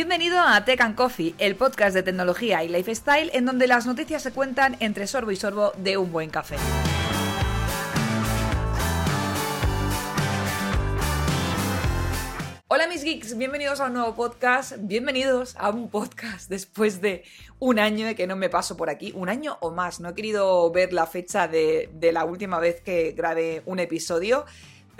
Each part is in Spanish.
Bienvenido a Tech and Coffee, el podcast de tecnología y lifestyle en donde las noticias se cuentan entre sorbo y sorbo de un buen café. Hola mis geeks, bienvenidos a un nuevo podcast, bienvenidos a un podcast después de un año de que no me paso por aquí, un año o más, no he querido ver la fecha de, de la última vez que grabé un episodio.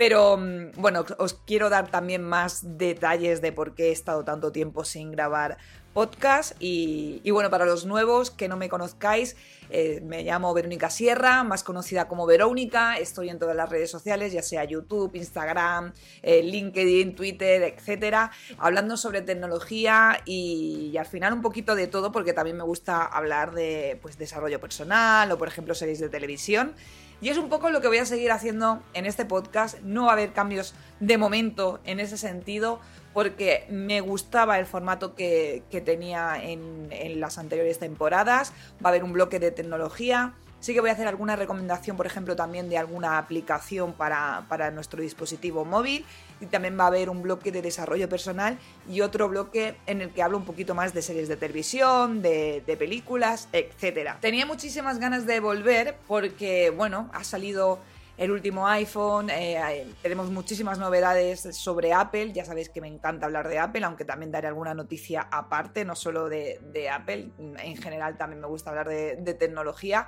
Pero mm, bueno, os quiero dar también más detalles de por qué he estado tanto tiempo sin grabar podcast. Y, bueno, para los nuevos que no me conozcáis, eh, me llamo Verónica Sierra, más conocida como Verónica. Estoy en todas las redes sociales, ya sea YouTube, Instagram, eh, LinkedIn, Twitter, etcétera, hablando sobre tecnología y, al final un poquito de todo, porque también me gusta hablar de pues, desarrollo personal o, por ejemplo, series de televisión. Y es un poco lo que voy a seguir haciendo en este podcast. No va a haber cambios de momento en ese sentido, porque me gustaba el formato que, tenía en, las anteriores temporadas. Va a haber un bloque de tecnología, Sí que voy a hacer alguna recomendación, por ejemplo, también de alguna aplicación para, nuestro dispositivo móvil. Y también va a haber un bloque de desarrollo personal y otro bloque en el que hablo un poquito más de series de televisión, de, películas, etc. Tenía muchísimas ganas de volver porque, bueno, ha salido el último iPhone, eh, eh, tenemos muchísimas novedades sobre Apple, ya sabéis que me encanta hablar de Apple, aunque también daré alguna noticia aparte, no solo de, Apple, en general también me gusta hablar de tecnología.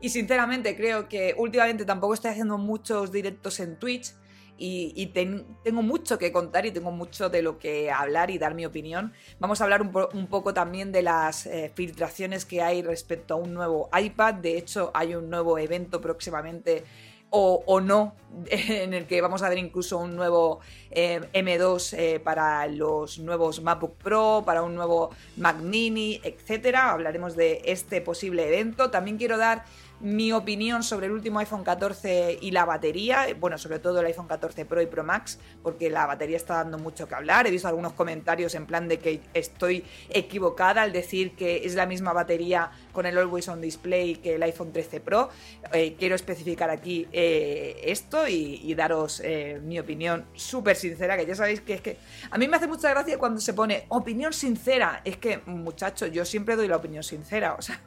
Y sinceramente creo que últimamente tampoco estoy haciendo muchos directos en Twitch y, tengo mucho que contar y tengo mucho de lo que hablar y dar mi opinión. Vamos a hablar un, poco también de las eh, filtraciones que hay respecto a un nuevo iPad. De hecho, hay un nuevo evento próximamente o, no, en el que vamos a ver incluso un nuevo eh, M2 eh, para los nuevos MacBook Pro, para un nuevo Mac Mini, etcétera. Hablaremos de este posible evento. También quiero dar mi opinión sobre el último iPhone 14 y la batería, bueno, sobre todo el iPhone 14 Pro y Pro Max, porque la batería está dando mucho que hablar. He visto algunos comentarios en plan de que estoy equivocada al decir que es la misma batería con el Always On Display que el iPhone 13 Pro. Eh, quiero especificar aquí eh, esto y, daros eh, mi opinión súper sincera, que ya sabéis que es que a mí me hace mucha gracia cuando se pone opinión sincera. Es que, muchachos, yo siempre doy la opinión sincera. O sea,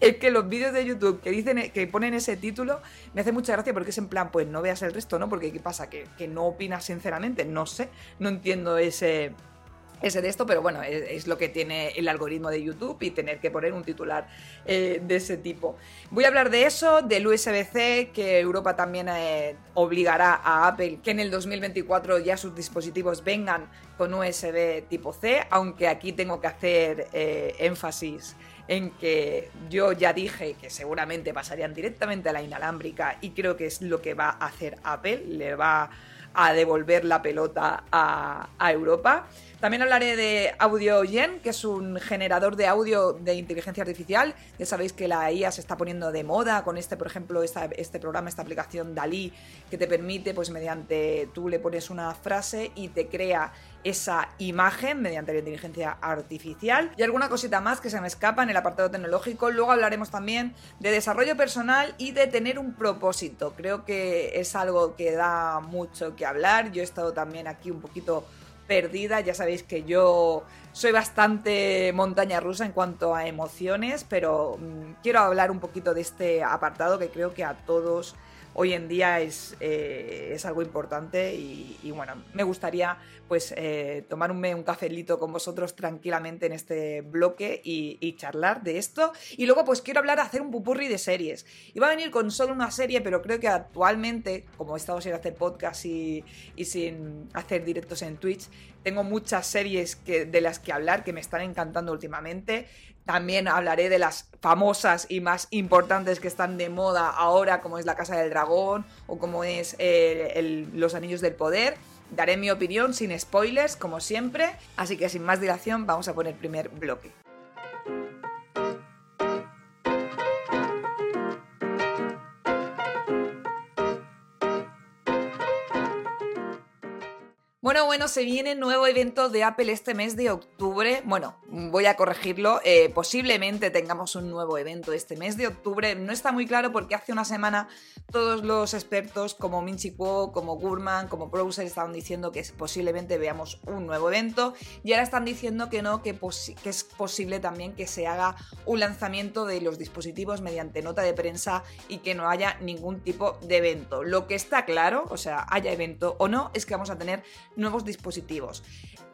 es que los vídeos de YouTube que dicen que ponen ese título, me hace mucha gracia porque es en plan, pues no veas el resto, ¿no? Porque ¿qué pasa? Que, que no opinas sinceramente, no sé, no entiendo ese, ese de esto, pero bueno, es, lo que tiene el algoritmo de YouTube y tener que poner un titular eh, de ese tipo. Voy a hablar de eso, del USB-C, que Europa también eh, obligará a Apple que en el 2024 ya sus dispositivos vengan con USB tipo C, aunque aquí tengo que hacer eh, énfasis en que yo ya dije que seguramente pasarían directamente a la inalámbrica y creo que es lo que va a hacer Apple, le va a devolver la pelota a, Europa. También hablaré de AudioGen, que es un generador de audio de inteligencia artificial. Ya sabéis que la IA se está poniendo de moda con este, por ejemplo, este programa, esta aplicación Dalí, que te permite, pues mediante tú le pones una frase y te crea esa imagen mediante la inteligencia artificial y alguna cosita más que se me escapa en el apartado tecnológico. Luego hablaremos también de desarrollo personal y de tener un propósito. Creo que es algo que da mucho que hablar. Yo he estado también aquí un poquito perdida. Ya sabéis que yo soy bastante montaña rusa en cuanto a emociones, pero mm, quiero hablar un poquito de este apartado que creo que a todos hoy en día es, eh, es algo importante y, bueno, me gustaría pues eh, tomarme un cafelito con vosotros tranquilamente en este bloque y, charlar de esto. Y luego pues quiero hablar, hacer un pupurri de series. Iba a venir con solo una serie, pero creo que actualmente, como he estado sin hacer podcast y, sin hacer directos en Twitch, tengo muchas series que, de las que hablar que me están encantando últimamente. También hablaré de las famosas y más importantes que están de moda ahora, como es La Casa del Dragón o como es eh, Los Anillos del Poder. Daré mi opinión sin spoilers, como siempre. Así que sin más dilación, vamos a poner primer bloque. Bueno, bueno, se viene nuevo evento de Apple este mes de octubre. Bueno, voy a corregirlo. Eh, posiblemente tengamos un nuevo evento este mes de octubre. No está muy claro porque hace una semana todos los expertos como Minchi Kuo, como Gurman, como Browser estaban diciendo que posiblemente veamos un nuevo evento. Y ahora están diciendo que no, que, que es posible también que se haga un lanzamiento de los dispositivos mediante nota de prensa y que no haya ningún tipo de evento. Lo que está claro, o sea, haya evento o no, es que vamos a tener nuevos dispositivos.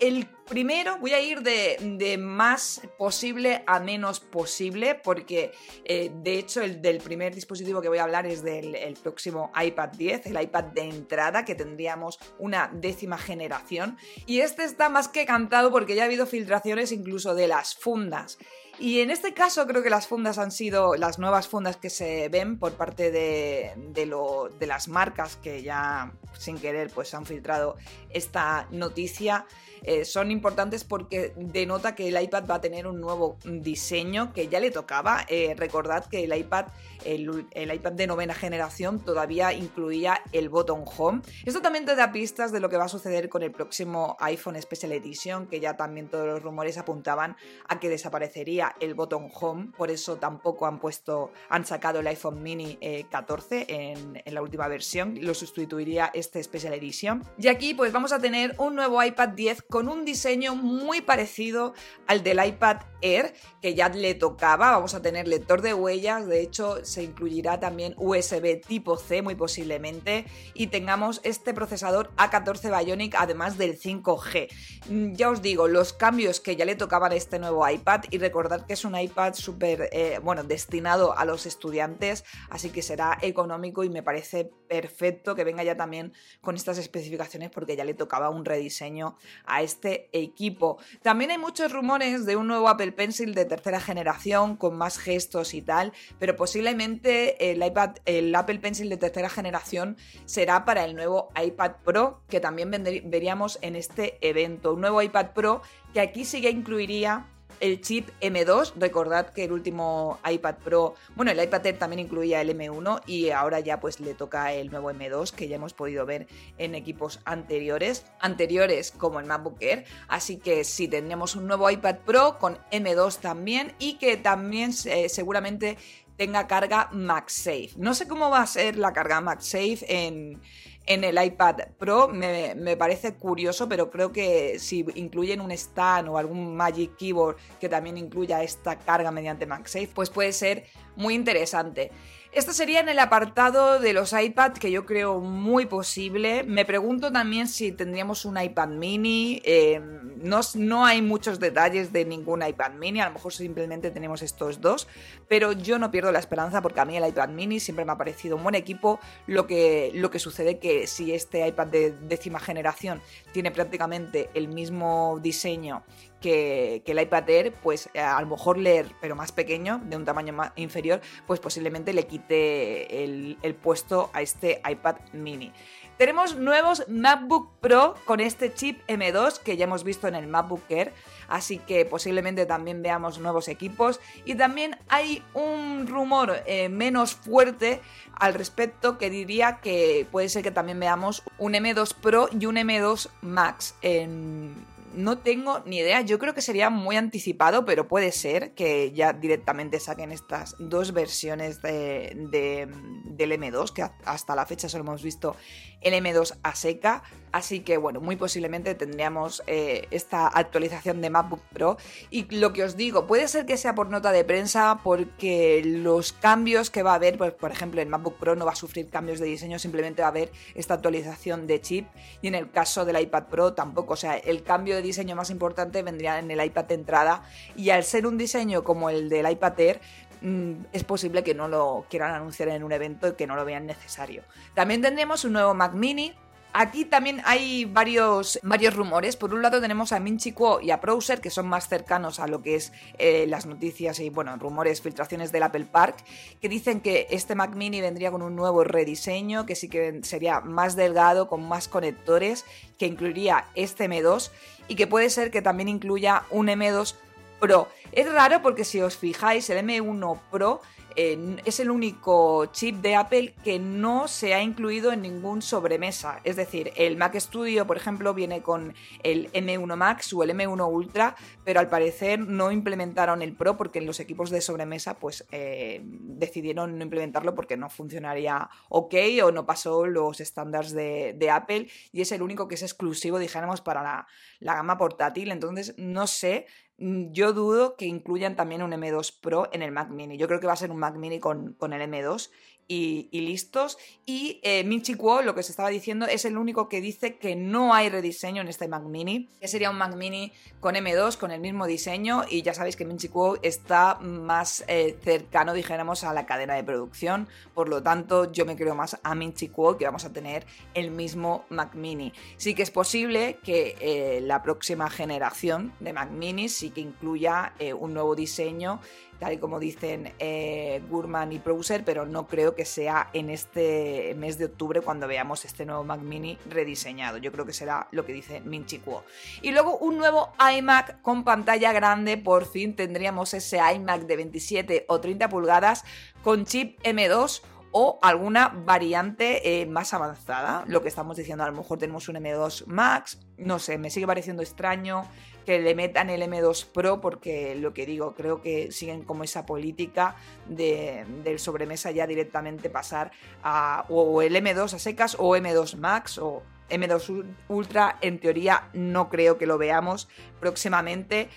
El primero, voy a ir de, más posible a menos posible, porque eh, de hecho el del primer dispositivo que voy a hablar es del próximo iPad 10, el iPad de entrada, que tendríamos una décima generación. Y este está más que cantado porque ya ha habido filtraciones incluso de las fundas. Y en este caso creo que las fundas han sido las nuevas fundas que se ven por parte de, de, las marcas que ya sin querer pues han filtrado esta noticia. Eh, son importantes porque denota que el iPad va a tener un nuevo diseño que ya le tocaba. Eh, recordad que el iPad, el, iPad de novena generación todavía incluía el botón home. Esto también te da pistas de lo que va a suceder con el próximo iPhone Special Edition, que ya también todos los rumores apuntaban a que desaparecería el botón home. Por eso tampoco han puesto, han sacado el iPhone Mini 14 eh, en, en la última versión. Lo sustituiría este Special Edition. Y aquí pues vamos a tener un nuevo iPad 10 con un diseño muy parecido al del iPad Air, que ya le tocaba. Vamos a tener lector de huellas, de hecho se incluirá también USB tipo C muy posiblemente y tengamos este procesador A14 Bionic además del 5G. Mm, ya os digo, los cambios que ya le tocaban a este nuevo iPad y recordad que es un iPad súper, eh, bueno, destinado a los estudiantes, así que será económico y me parece perfecto que venga ya también con estas especificaciones porque ya le tocaba un rediseño a este equipo. También hay muchos rumores de un nuevo Apple Pencil de tercera generación con más gestos y tal, pero posiblemente el iPad, el Apple Pencil de tercera generación será para el nuevo iPad Pro que también veríamos en este evento. Un nuevo iPad Pro que aquí sí que incluiría el chip M2. Recordad que el último iPad Pro, bueno, el iPad Air también incluía el M1 y ahora ya pues le toca el nuevo M2 que ya hemos podido ver en equipos anteriores, anteriores como el MacBook Air. Así que sí, tendremos un nuevo iPad Pro con M2 también y que también eh, seguramente tenga carga MagSafe. No sé cómo va a ser la carga MagSafe en en el iPad Pro me, parece curioso, pero creo que si incluyen un stand o algún Magic Keyboard que también incluya esta carga mediante MagSafe, pues puede ser muy interesante. Esto sería en el apartado de los iPad que yo creo muy posible. Me pregunto también si tendríamos un iPad mini. Eh, no, no, hay muchos detalles de ningún iPad mini, a lo mejor simplemente tenemos estos dos, pero yo no pierdo la esperanza porque a mí el iPad mini siempre me ha parecido un buen equipo. Lo que, lo que sucede que si este iPad de décima generación tiene prácticamente el mismo diseño que, el iPad Air, pues eh, a lo mejor leer, pero más pequeño, de un tamaño más inferior, pues posiblemente le quite el, puesto a este iPad mini. Tenemos nuevos MacBook Pro con este chip M2 que ya hemos visto en el MacBook Air, así que posiblemente también veamos nuevos equipos. Y también hay un rumor eh, menos fuerte al respecto que diría que puede ser que también veamos un M2 Pro y un M2 Max en no tengo ni idea. Yo creo que sería muy anticipado, pero puede ser que ya directamente saquen estas dos versiones de, del M2, que hasta la fecha solo hemos visto el M2 a seca. Así que bueno, muy posiblemente tendríamos eh, esta actualización de MacBook Pro. Y lo que os digo, puede ser que sea por nota de prensa porque los cambios que va a haber, pues, por ejemplo, el MacBook Pro no va a sufrir cambios de diseño, simplemente va a haber esta actualización de chip. Y en el caso del iPad Pro tampoco. O sea, el cambio de diseño más importante vendría en el iPad de entrada. Y al ser un diseño como el del iPad Air, mm, es posible que no lo quieran anunciar en un evento y que no lo vean necesario. También tendremos un nuevo Mac Mini Aquí también hay varios, varios rumores. Por un lado tenemos a Minchi Kuo y a Browser, que son más cercanos a lo que es eh, las noticias y, bueno, rumores, filtraciones del Apple Park, que dicen que este Mac Mini vendría con un nuevo rediseño, que sí que sería más delgado, con más conectores, que incluiría este M2 y que puede ser que también incluya un M2 Pro. Es raro porque si os fijáis, el M1 Pro es el único chip de Apple que no se ha incluido en ningún sobremesa. Es decir, el Mac Studio, por ejemplo, viene con el M1 Max o el M1 Ultra, pero al parecer no implementaron el Pro porque en los equipos de sobremesa pues eh, decidieron no implementarlo porque no funcionaría ok o no pasó los estándares de, Apple y es el único que es exclusivo, dijéramos, para la, la gama portátil. Entonces, no sé yo dudo que incluyan también un M2 Pro en el Mac Mini. Yo creo que va a ser un Mac Mini con, con el M2 y, listos. Y eh, Minchi Kuo, lo que se estaba diciendo, es el único que dice que no hay rediseño en este Mac Mini, que sería un Mac Mini con M2, con el mismo diseño, y ya sabéis que Minchi Kuo está más eh, cercano, dijéramos, a la cadena de producción, por lo tanto yo me creo más a Minchi Kuo que vamos a tener el mismo Mac Mini. Sí que es posible que eh, la próxima generación de Mac Mini sí que incluya un nuevo diseño tal y como dicen eh, Gurman y Browser, pero no creo que sea en este mes de octubre cuando veamos este nuevo Mac Mini rediseñado. Yo creo que será lo que dice Minchi Kuo. Y luego un nuevo iMac con pantalla grande, por fin tendríamos ese iMac de 27 o 30 pulgadas con chip M2 o alguna variante eh, más avanzada. Lo que estamos diciendo, a lo mejor tenemos un M2 Max, no sé, me sigue pareciendo extraño que le metan el M2 Pro porque lo que digo, creo que siguen como esa política de, del sobremesa ya directamente pasar a o el M2 a secas o M2 Max o M2 Ultra, en teoría no creo que lo veamos próximamente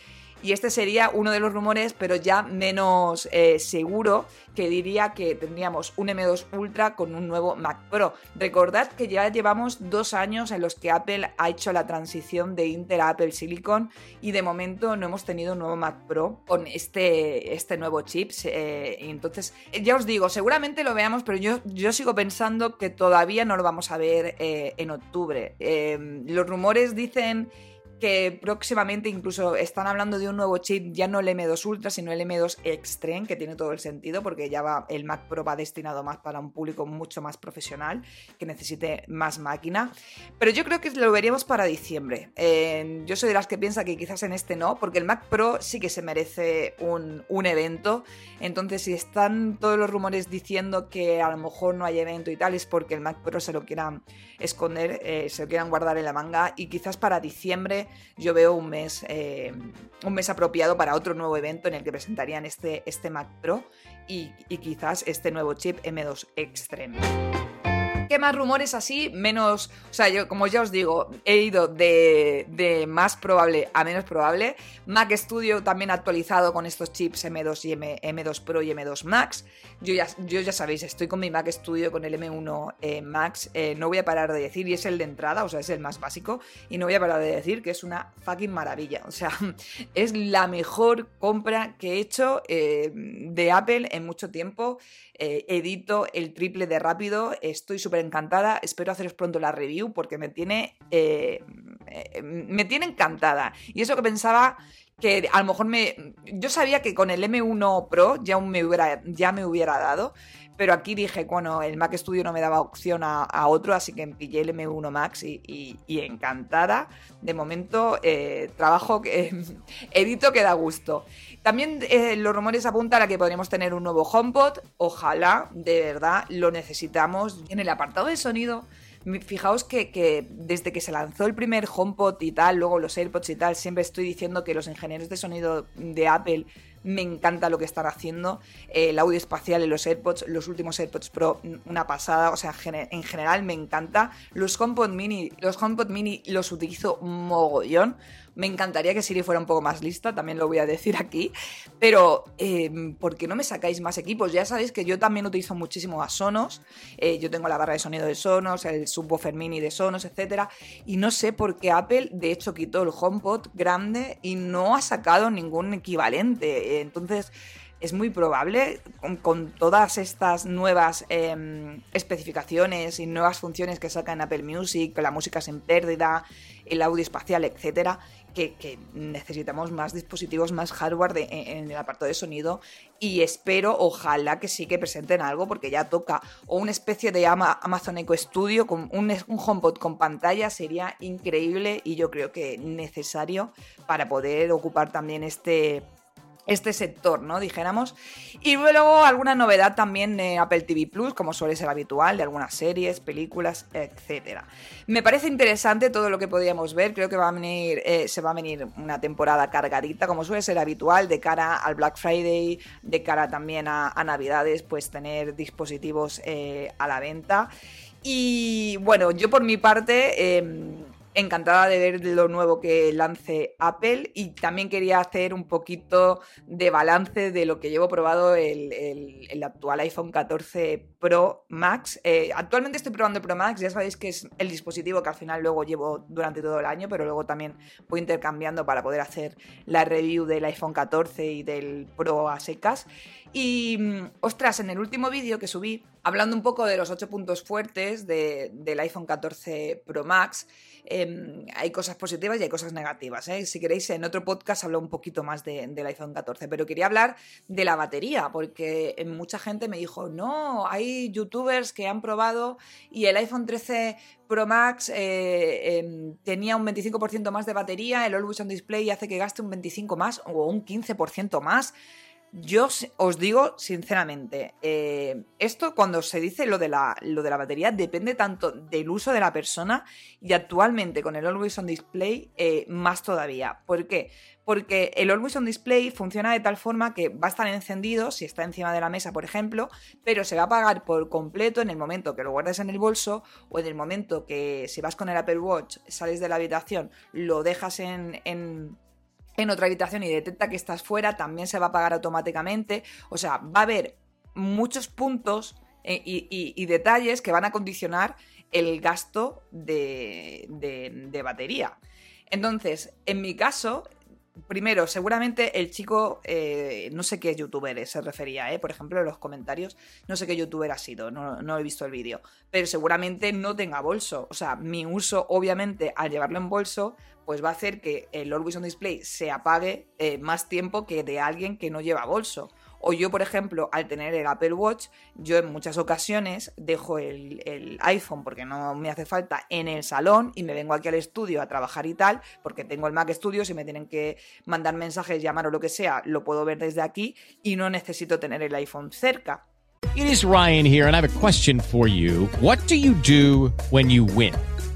y este sería uno de los rumores, pero ya menos eh, seguro, que diría que tendríamos un M2 Ultra con un nuevo Mac Pro. Recordad que ya llevamos dos años en los que Apple ha hecho la transición de Intel a Apple Silicon y de momento no hemos tenido un nuevo Mac Pro con este, este nuevo chip. Eh, entonces, ya os digo, seguramente lo veamos, pero yo, yo sigo pensando que todavía no lo vamos a ver eh, en octubre. los rumores dicen que próximamente incluso están hablando de un nuevo chip, ya no el M2 Ultra, sino el M2 Extreme, que tiene todo el sentido porque ya va, el Mac Pro va destinado más para un público mucho más profesional, que necesite más máquina. Pero yo creo que lo veríamos para diciembre. yo soy de las que piensa que quizás en este no, porque el Mac Pro sí que se merece un, evento. Entonces, si están todos los rumores diciendo que a lo mejor no hay evento y tal, es porque el Mac Pro se lo quieran esconder, eh, se lo quieran guardar en la manga y quizás para diciembre yo veo un mes, eh, un mes apropiado para otro nuevo evento en el que presentarían este, este Mac Pro y, y quizás este nuevo chip M2 Extreme. ¿Qué más rumores así? Menos. O sea, yo, como ya os digo, he ido de, más probable a menos probable. Mac Studio también actualizado con estos chips M2 y M, 2 Pro y M2 Max. Yo ya, yo ya sabéis, estoy con mi Mac Studio con el M1 eh, Max. Eh, no voy a parar de decir, y es el de entrada, o sea, es el más básico. Y no voy a parar de decir que es una fucking maravilla. O sea, es la mejor compra que he hecho eh, de Apple en mucho tiempo. edito el triple de rápido. Estoy súper encantada. Espero haceros pronto la review porque me tiene, eh, me tiene encantada. Y eso que pensaba que a lo mejor me... Yo sabía que con el M1 Pro ya me hubiera, ya me hubiera dado, pero aquí dije, bueno, el Mac Studio no me daba opción a, otro, así que pillé el M1 Max y, encantada. De momento, eh, trabajo que edito que da gusto. También eh, los rumores apuntan a que podríamos tener un nuevo HomePod. Ojalá, de verdad, lo necesitamos. En el apartado de sonido, fijaos que, desde que se lanzó el primer HomePod y tal, luego los AirPods y tal, siempre estoy diciendo que los ingenieros de sonido de Apple me encanta lo que están haciendo. Eh, el audio espacial en los AirPods, los últimos AirPods Pro, una pasada. O sea, en general me encanta. Los HomePod Mini, los HomePod Mini los utilizo mogollón. Me encantaría que Siri fuera un poco más lista, también lo voy a decir aquí. Pero, eh, ¿por qué no me sacáis más equipos? Ya sabéis que yo también utilizo muchísimo a Sonos. Eh, yo tengo la barra de sonido de Sonos, el subwoofer mini de Sonos, etc. Y no sé por qué Apple, de hecho, quitó el HomePod grande y no ha sacado ningún equivalente. Entonces, es muy probable, con, todas estas nuevas em, especificaciones y nuevas funciones que saca en Apple Music, la música sin pérdida, el audio espacial, etcétera, que, necesitamos más dispositivos, más hardware en, el apartado de sonido. Y espero, ojalá que sí que presenten algo porque ya toca o una especie de Amazon Echo Studio con un, un HomePod con pantalla sería increíble y yo creo que necesario para poder ocupar también este este sector, ¿no? Dijéramos. Y luego alguna novedad también de Apple TV Plus, como suele ser habitual, de algunas series, películas, etc. Me parece interesante todo lo que podríamos ver. Creo que va a venir, eh, se va a venir una temporada cargadita, como suele ser habitual, de cara al Black Friday, de cara también a, Navidades, pues tener dispositivos eh, a la venta. Y bueno, yo por mi parte. Em, encantada de ver lo nuevo que lance Apple y también quería hacer un poquito de balance de lo que llevo probado el, el, actual iPhone 14 Pro Max. Eh, actualmente estoy probando el Pro Max, ya sabéis que es el dispositivo que al final luego llevo durante todo el año, pero luego también voy intercambiando para poder hacer la review del iPhone 14 y del Pro a secas. Y, mm, ostras, en el último vídeo que subí, hablando un poco de los 8 puntos fuertes del iPhone 14 Pro Max, Em, hay cosas positivas y hay cosas negativas. ¿eh? Si queréis, en otro podcast hablo un poquito más del iPhone 14, pero quería hablar de la batería, porque mucha gente me dijo, no, hay youtubers que han probado y el iPhone 13 Pro Max eh, em, tenía un 25% más de batería, el Always On Display hace que gaste un 25% más o un 15% más. Yo os digo sinceramente, eh, esto cuando se dice lo de, la, lo de la batería depende tanto del uso de la persona y actualmente con el Always On Display eh, más todavía. ¿Por qué? Porque el Always On Display funciona de tal forma que va a estar encendido si está encima de la mesa, por ejemplo, pero se va a apagar por completo en el momento que lo guardes en el bolso o en el momento que si vas con el Apple Watch, sales de la habitación, lo dejas en en otra habitación y detecta que estás fuera, también se va a apagar automáticamente. O sea, va a haber muchos puntos eh, y, detalles que van a condicionar el gasto de, batería. Entonces, en mi caso, primero, seguramente el chico, eh, no sé qué youtuber se refería, eh, por ejemplo, en los comentarios, no sé qué youtuber ha sido, no, no he visto el vídeo, pero seguramente no tenga bolso. O sea, mi uso, obviamente, al llevarlo en bolso, pues va a hacer que el Always On Display se apague eh, más tiempo que de alguien que no lleva bolso. O yo, por ejemplo, al tener el Apple Watch, yo en muchas ocasiones dejo el, iPhone porque no me hace falta en el salón y me vengo aquí al estudio a trabajar y tal, porque tengo el Mac Studio, si me tienen que mandar mensajes, llamar o lo que sea, lo puedo ver desde aquí y no necesito tener el iPhone cerca. It is Ryan here and I have a question for you. What do you do when you win?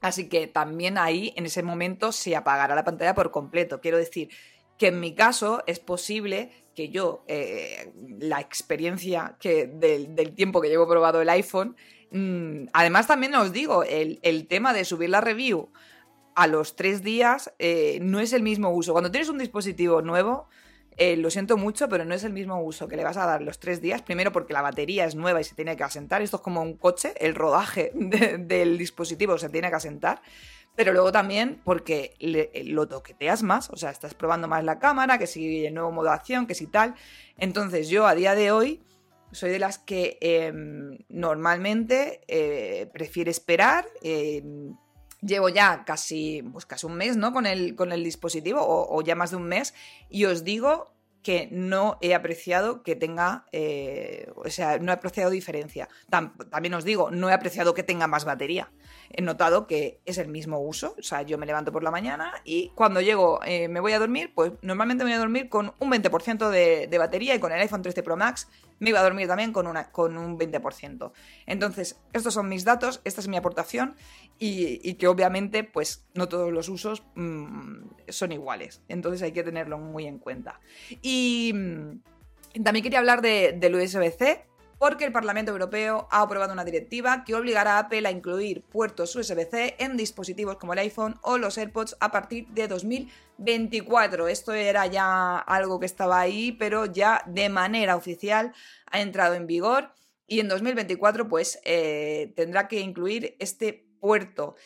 Así que también ahí, en ese momento, se apagará la pantalla por completo. Quiero decir, que en mi caso es posible que yo, eh, la experiencia que del, tiempo que llevo probado el iPhone, mm, además también os digo, el, tema de subir la review a los tres días eh, no es el mismo uso. Cuando tienes un dispositivo nuevo, eh, lo siento mucho, pero no es el mismo uso que le vas a dar los tres días. Primero porque la batería es nueva y se tiene que asentar. Esto es como un coche, el rodaje del dispositivo se tiene que asentar pero luego también porque lo toqueteas más, o sea, estás probando más la cámara, que si el nuevo modo de acción, que si tal. Entonces yo a día de hoy soy de las que em, normalmente eh, prefiere esperar. Llevo ya casi, pues casi un mes, ¿no? Con el, con el dispositivo, o, o ya más de un mes, y os digo que no he apreciado que tenga, eh, o sea, no he apreciado diferencia. también os digo, no he apreciado que tenga más batería. He notado que es el mismo uso, o sea, yo me levanto por la mañana y cuando llego, eh, me voy a dormir, pues normalmente me voy a dormir con un 20% de, de batería y con el iPhone 13 Pro Max me iba a dormir también con, una, con un 20%. Entonces, estos son mis datos, esta es mi aportación y, que obviamente pues no todos los usos mm, son iguales. Entonces hay que tenerlo muy en cuenta. Y mm, también quería hablar de, del USB-C porque el Parlamento Europeo ha aprobado una directiva que obligará a Apple a incluir puertos USB-C en dispositivos como el iPhone o los AirPods a partir de 2024. Esto era ya algo que estaba ahí, pero ya de manera oficial ha entrado en vigor y en 2024 pues eh, tendrá que incluir este puerto.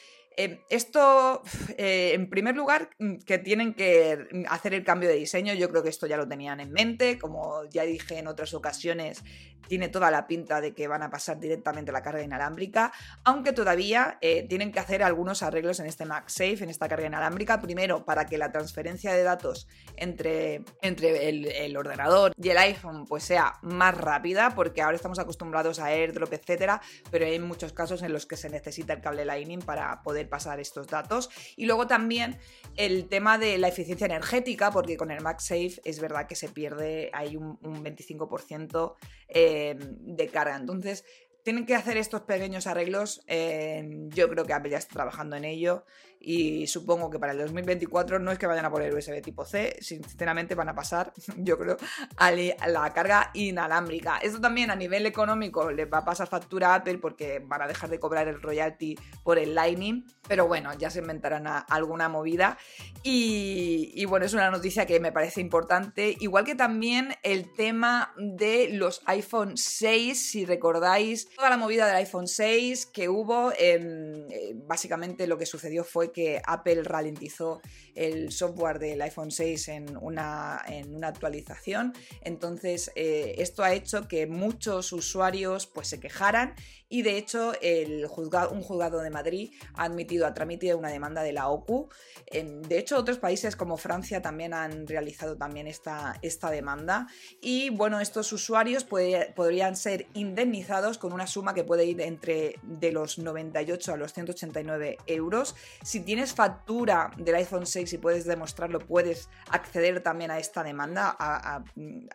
Eh, esto, eh, en primer lugar, mm, que tienen que hacer el cambio de diseño, yo creo que esto ya lo tenían en mente, como ya dije en otras ocasiones, tiene toda la pinta de que van a pasar directamente la carga inalámbrica, aunque todavía eh, tienen que hacer algunos arreglos en este MagSafe, en esta carga inalámbrica, primero para que la transferencia de datos entre, entre el, ordenador y el iPhone pues sea más rápida, porque ahora estamos acostumbrados a AirDrop, etcétera, pero hay muchos casos en los que se necesita el cable Lightning para poder pasar estos datos. Y luego también el tema de la eficiencia energética, porque con el MagSafe es verdad que se pierde, hay un, 25% eh, de carga. Entonces, tienen que hacer estos pequeños arreglos. Eh, yo creo que Apple ya está trabajando en ello y supongo que para el 2024 no es que vayan a poner USB tipo C, sinceramente van a pasar, yo creo, a la carga inalámbrica. Esto también a nivel económico les va a pasar factura a Apple porque van a dejar de cobrar el royalty por el Lightning, pero bueno, ya se inventarán alguna movida. Y, bueno, es una noticia que me parece importante, igual que también el tema de los iPhone 6, si recordáis, toda la movida del iPhone 6 que hubo, eh, básicamente lo que sucedió fue que Apple ralentizó el software del iPhone 6 en una, en una actualización. Entonces, eh, esto ha hecho que muchos usuarios pues, se quejaran y de hecho el un juzgado de Madrid ha admitido, ha tramitido una demanda de la OCU. de hecho, otros países como Francia también han realizado también esta, esta demanda. Y bueno, estos usuarios podrían ser indemnizados con una suma que puede ir entre de los 98 a los 189 euros. Si tienes factura del iPhone 6 y puedes demostrarlo, puedes acceder también a esta demanda.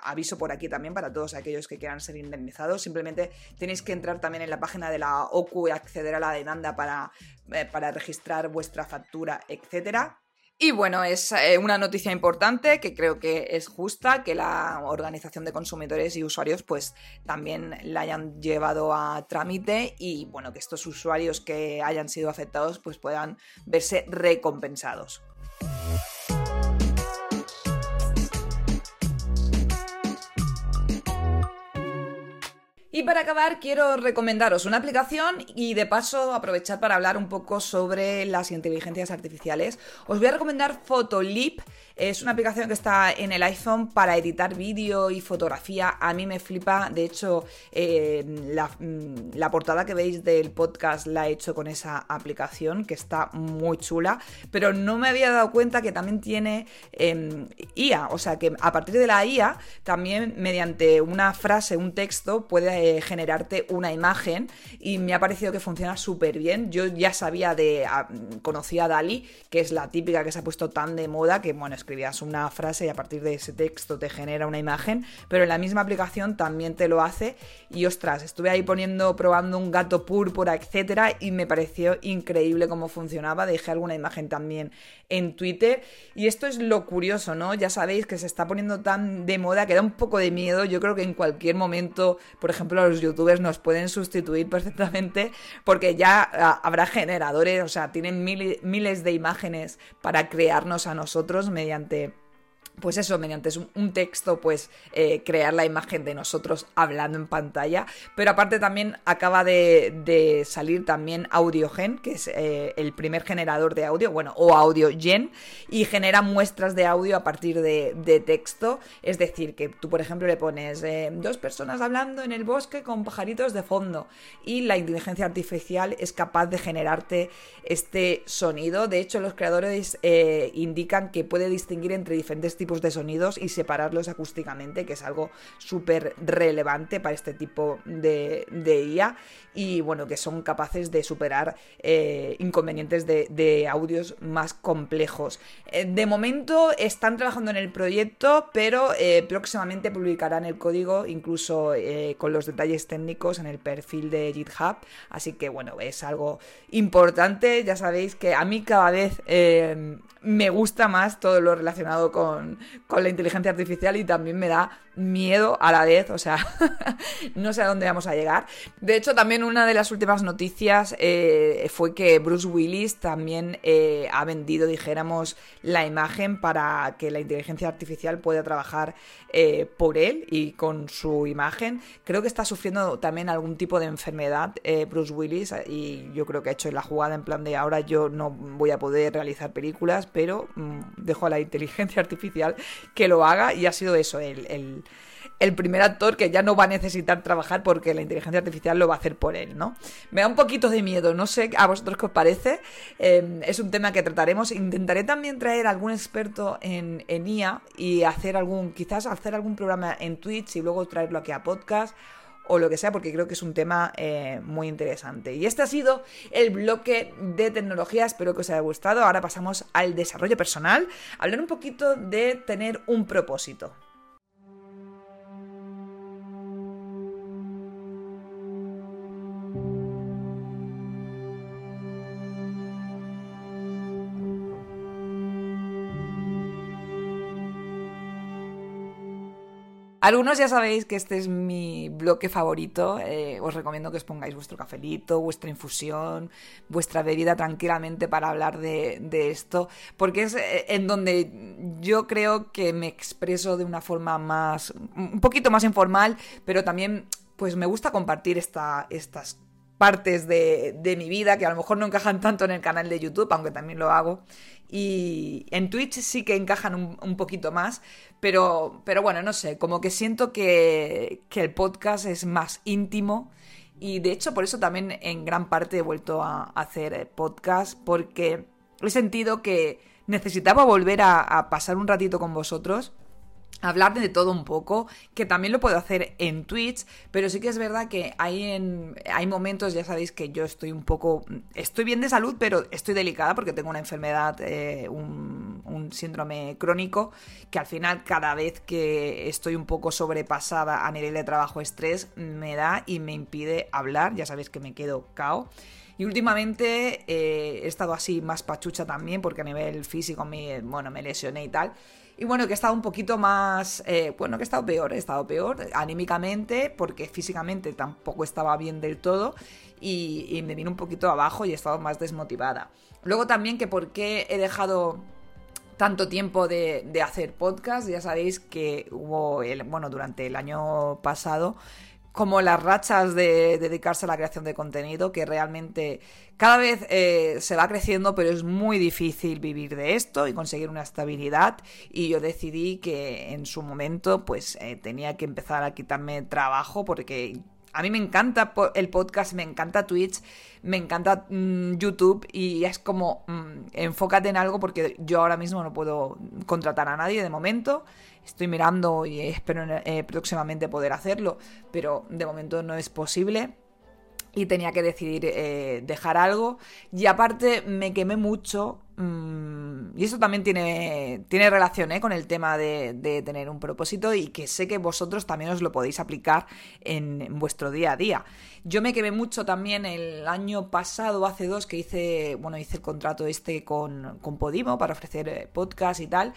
aviso por aquí también para todos aquellos que quieran ser indemnizados. Simplemente tenéis que entrar también en la página de la OCU y acceder a la demanda para, eh, para registrar vuestra factura, etcétera. Y bueno, es eh, una noticia importante que creo que es justa que la organización de consumidores y usuarios pues también la hayan llevado a trámite y bueno, que estos usuarios que hayan sido afectados pues puedan verse recompensados. Y para acabar, quiero recomendaros una aplicación y de paso aprovechar para hablar un poco sobre las inteligencias artificiales. Os voy a recomendar Photolip. Es una aplicación que está en el iPhone para editar vídeo y fotografía. A mí me flipa. De hecho, eh, mm, la, portada que veis del podcast la he hecho con esa aplicación, que está muy chula. Pero no me había dado cuenta que también tiene em, IA. O sea que a partir de la IA, también mediante una frase, un texto, puede eh, generarte una imagen y me ha parecido que funciona súper bien. Yo ya sabía de, conocía a Dali, que es la típica que se ha puesto tan de moda, que bueno, escribías una frase y a partir de ese texto te genera una imagen, pero en la misma aplicación también te lo hace y ostras, estuve ahí poniendo, probando un gato púrpura, etcétera, y me pareció increíble cómo funcionaba. Dejé alguna imagen también en Twitter y esto es lo curioso, ¿no? Ya sabéis que se está poniendo tan de moda que da un poco de miedo. Yo creo que en cualquier momento, por ejemplo, los youtubers nos pueden sustituir perfectamente porque ya ah, habrá generadores, o sea, tienen miles de imágenes para crearnos a nosotros mediante pues eso, mediante un texto, pues eh, crear la imagen de nosotros hablando en pantalla. Pero aparte también acaba de, salir también AudioGen, que es eh, el primer generador de audio, bueno, o AudioGen, y genera muestras de audio a partir de, texto. Es decir, que tú, por ejemplo, le pones eh, dos personas hablando en el bosque con pajaritos de fondo, y la inteligencia artificial es capaz de generarte este sonido. De hecho, los creadores indican que puede distinguir entre diferentes tipos tipos de sonidos y separarlos acústicamente, que es algo súper relevante para este tipo de, de, IA y bueno, que son capaces de superar eh, inconvenientes de, audios más complejos. Eh, de momento están trabajando en el proyecto, pero eh, próximamente publicarán el código, incluso con los detalles técnicos en el perfil de GitHub, así que bueno, es algo importante, ya sabéis que a mí cada vez me gusta más todo lo relacionado con, con, la inteligencia artificial y también me da miedo a la vez, o sea, no sé a dónde vamos a llegar. De hecho, también una de las últimas noticias eh, fue que Bruce Willis también eh, ha vendido, dijéramos, la imagen para que la inteligencia artificial pueda trabajar eh, por él y con su imagen. Creo que está sufriendo también algún tipo de enfermedad Bruce Willis y yo creo que ha hecho la jugada en plan de ahora yo no voy a poder realizar películas, pero mmm, dejo a la inteligencia artificial que lo haga y ha sido eso, el, el, primer actor que ya no va a necesitar trabajar porque la inteligencia artificial lo va a hacer por él, ¿no? Me da un poquito de miedo, no sé a vosotros qué os parece, eh, es un tema que trataremos, intentaré también traer algún experto en, en IA y hacer algún, quizás hacer algún programa en Twitch y luego traerlo aquí a podcast o lo que sea, porque creo que es un tema eh, muy interesante. Y este ha sido el bloque de tecnología, espero que os haya gustado. Ahora pasamos al desarrollo personal, hablar un poquito de tener un propósito. Algunos ya sabéis que este es mi bloque favorito. Eh, os recomiendo que os pongáis vuestro cafelito, vuestra infusión, vuestra bebida tranquilamente para hablar de, esto, porque es eh, en donde yo creo que me expreso de una forma más, un poquito más informal, pero también pues me gusta compartir esta, estas partes de, de, mi vida que a lo mejor no encajan tanto en el canal de YouTube, aunque también lo hago. Y en Twitch sí que encajan un, poquito más, pero, pero bueno, no sé, como que siento que, que el podcast es más íntimo. Y de hecho, por eso también en gran parte he vuelto a hacer podcast, porque he sentido que necesitaba volver a pasar un ratito con vosotros hablar de todo un poco, que también lo puedo hacer en Twitch, pero sí que es verdad que hay, en, hay momentos, ya sabéis que yo estoy un poco, estoy bien de salud, pero estoy delicada porque tengo una enfermedad, eh, un, síndrome crónico, que al final cada vez que estoy un poco sobrepasada a nivel de trabajo estrés, me da y me impide hablar, ya sabéis que me quedo cao. Y últimamente eh, he estado así más pachucha también, porque a nivel físico me, bueno, me lesioné y tal. Y bueno, que he estado un poquito más, eh, bueno, que he estado peor, he estado peor anímicamente, porque físicamente tampoco estaba bien del todo y, me vino un poquito abajo y he estado más desmotivada. Luego también que por qué he dejado tanto tiempo de, de hacer podcast, ya sabéis que hubo, el, bueno, durante el año pasado como las rachas de dedicarse a la creación de contenido, que realmente cada vez eh, se va creciendo, pero es muy difícil vivir de esto y conseguir una estabilidad. Y yo decidí que en su momento, pues eh, tenía que empezar a quitarme trabajo porque a mí me encanta el podcast, me encanta Twitch, me encanta mmm, YouTube y es como mmm, enfócate en algo porque yo ahora mismo no puedo contratar a nadie de momento. Estoy mirando y espero eh, próximamente poder hacerlo, pero de momento no es posible y tenía que decidir eh, dejar algo. Y aparte me quemé mucho. Mmm, y eso también tiene, tiene relación ¿eh? con el tema de, tener un propósito y que sé que vosotros también os lo podéis aplicar en, en, vuestro día a día. Yo me quemé mucho también el año pasado, hace dos, que hice, bueno, hice el contrato este con, con Podimo para ofrecer podcast y tal.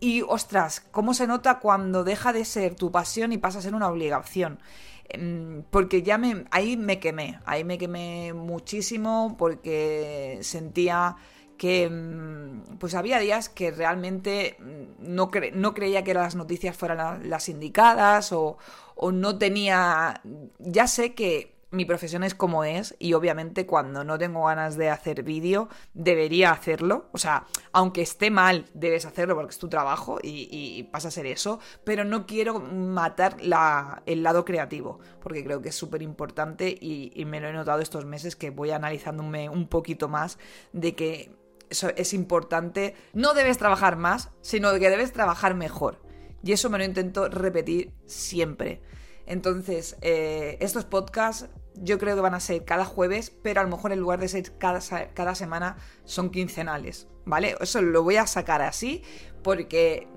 Y ostras, ¿cómo se nota cuando deja de ser tu pasión y pasa a ser una obligación? Em, porque ya me ahí me quemé, ahí me quemé muchísimo porque sentía que em, pues había días que realmente mm, no, cre no creía que las noticias fueran las indicadas o, o no tenía ya sé que mi profesión es como es y obviamente cuando no tengo ganas de hacer vídeo debería hacerlo. O sea, aunque esté mal, debes hacerlo porque es tu trabajo y, pasa a ser eso, pero no quiero matar la, el lado creativo porque creo que es súper importante y, y me lo he notado estos meses que voy analizándome un poquito más de que eso es importante. No debes trabajar más, sino que debes trabajar mejor. Y eso me lo intento repetir siempre. Entonces, eh, estos podcasts yo creo que van a ser cada jueves, pero a lo mejor en lugar de ser cada, cada semana son quincenales, ¿vale? Eso lo voy a sacar así porque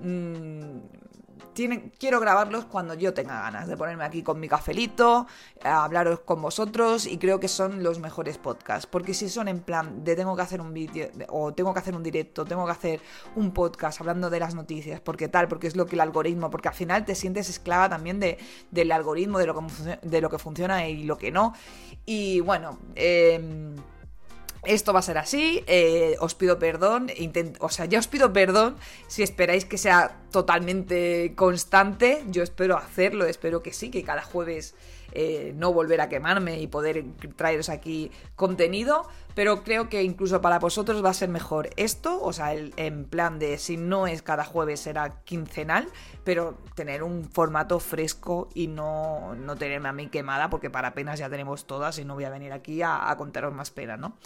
quiero grabarlos cuando yo tenga ganas de ponerme aquí con mi cafelito, a hablaros con vosotros y creo que son los mejores podcasts. Porque si son en plan de tengo que hacer un vídeo o tengo que hacer un directo, tengo que hacer un podcast hablando de las noticias, porque tal, porque es lo que el algoritmo, porque al final te sientes esclava también de, del algoritmo, de lo, que, de lo que funciona y lo que no. Y bueno, eh esto va a ser así, eh, os pido perdón, o sea, ya os pido perdón si esperáis que sea totalmente constante, yo espero hacerlo, espero que sí, que cada jueves eh, no volver a quemarme y poder traeros aquí contenido, pero creo que incluso para vosotros va a ser mejor esto, o sea, el, en plan de si no es cada jueves será quincenal, pero tener un formato fresco y no, no tenerme a mí quemada, porque para apenas ya tenemos todas y no voy a venir aquí a, contaros más pena, ¿no?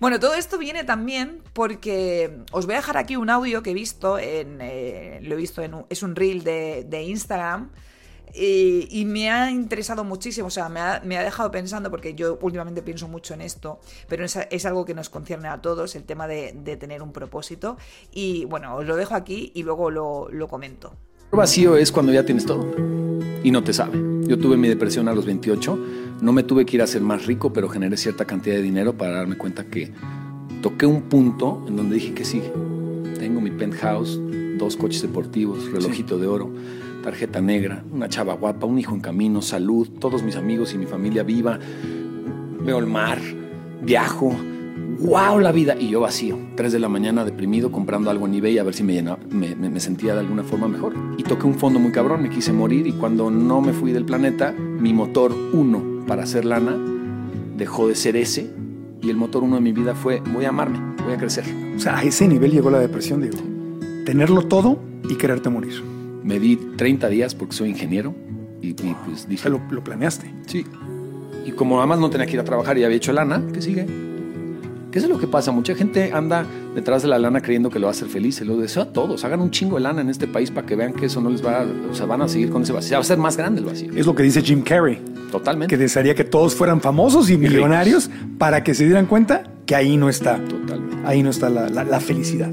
Bueno, todo esto viene también porque os voy a dejar aquí un audio que he visto en, eh, lo he visto en es un reel de, de Instagram, y, me ha interesado muchísimo, o sea, me ha, dejado pensando, porque yo últimamente pienso mucho en esto, pero es, algo que nos concierne a todos, el tema de, tener un propósito. Y bueno, os lo dejo aquí y luego lo, lo comento. El vacío es cuando ya tienes todo y no te sabe. Yo tuve mi depresión a los 28, no me tuve que ir a ser más rico, pero generé cierta cantidad de dinero para darme cuenta que toqué un punto en donde dije que sí, tengo mi penthouse, dos coches deportivos, relojito de oro tarjeta negra, una chava guapa, un hijo en camino, salud, todos mis amigos y mi familia viva, veo el mar, viajo, wow la vida y yo vacío, tres de la mañana deprimido comprando algo en eBay a ver si me, llenaba, me, sentía de alguna forma mejor. Y toqué un fondo muy cabrón, me quise morir y cuando no me fui del planeta, mi motor uno para hacer lana dejó de ser ese y el motor uno de mi vida fue voy a amarme, voy a crecer. O sea, a ese nivel llegó la depresión, digo. Tenerlo todo y quererte morir. Me di 30 días porque soy ingeniero y, pues dije... ¿Lo, ¿Lo, planeaste? Sí. Y como además no tenía que ir a trabajar y había hecho lana, ¿qué sigue? ¿Qué es lo que pasa? Mucha gente anda detrás de la lana creyendo que lo va a hacer feliz. Se lo deseo a todos. Hagan un chingo de lana en este país para que vean que eso no les va... O sea, van a seguir con ese vacío. Va a ser más grande el vacío. Es lo que dice Jim Carrey. Totalmente. Que desearía que todos fueran famosos y millonarios para que se dieran cuenta que ahí no está. Totalmente. Ahí no está la, la felicidad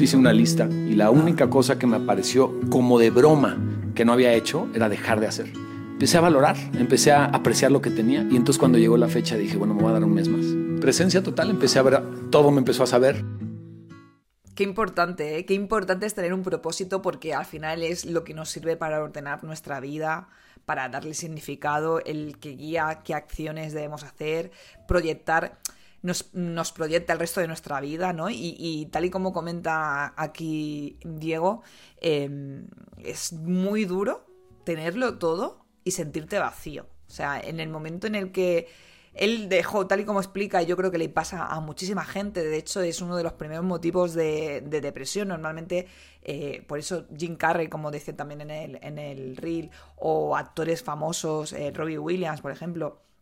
hice una lista y la única cosa que me apareció como de broma que no había hecho era dejar de hacer. Empecé a valorar, empecé a apreciar lo que tenía y entonces cuando llegó la fecha dije, bueno, me voy a dar un mes más. Presencia total, empecé a ver, todo me empezó a saber. Qué importante, ¿eh? qué importante es tener un propósito porque al final es lo que nos sirve para ordenar nuestra vida, para darle significado, el que guía qué acciones debemos hacer, proyectar nos, proyecta el resto de nuestra vida, ¿no? Y, tal y como comenta aquí Diego, em, es muy duro tenerlo todo y sentirte vacío. O sea, en el momento en el que él dejó, tal y como explica, yo creo que le pasa a muchísima gente. De hecho, es uno de los primeros motivos de, depresión. Normalmente, eh, por eso Jim Carrey, como dice también en el, en el reel, o actores famosos, eh, Robbie Williams, por ejemplo,